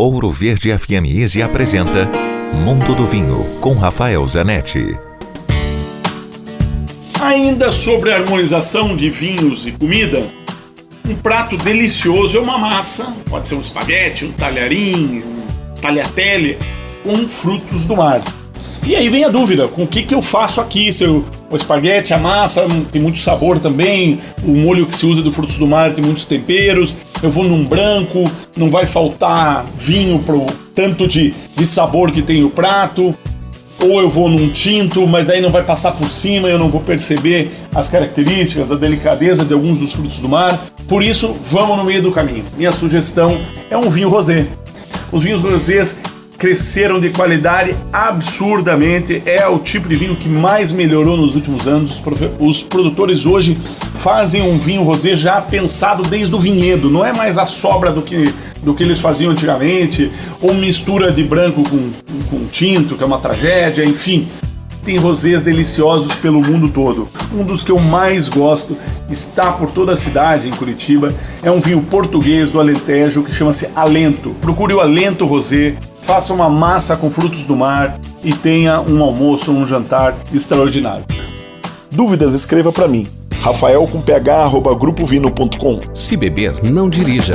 Ouro Verde FM Easy apresenta Mundo do Vinho com Rafael Zanetti. Ainda sobre a harmonização de vinhos e comida, um prato delicioso é uma massa, pode ser um espaguete, um talharim, um tagliatelle, com frutos do mar. E aí vem a dúvida, com o que, que eu faço aqui? Se eu, o espaguete, a massa, tem muito sabor também, o molho que se usa do frutos do mar tem muitos temperos, eu vou num branco, não vai faltar vinho pro tanto de, de sabor que tem o prato, ou eu vou num tinto, mas daí não vai passar por cima, eu não vou perceber as características, a delicadeza de alguns dos frutos do mar. Por isso, vamos no meio do caminho. Minha sugestão é um vinho rosé. Os vinhos rosés cresceram de qualidade absurdamente. É o tipo de vinho que mais melhorou nos últimos anos. Os produtores hoje fazem um vinho rosé já pensado desde o vinhedo, não é mais a sobra do que, do que eles faziam antigamente, ou mistura de branco com, com tinto, que é uma tragédia, enfim. Tem rosés deliciosos pelo mundo todo. Um dos que eu mais gosto está por toda a cidade em Curitiba. É um vinho português do Alentejo que chama-se Alento. Procure o Alento Rosé faça uma massa com frutos do mar e tenha um almoço, um jantar extraordinário. Dúvidas, escreva para mim. Rafael com ph, arroba, grupovino.com. Se beber, não dirija.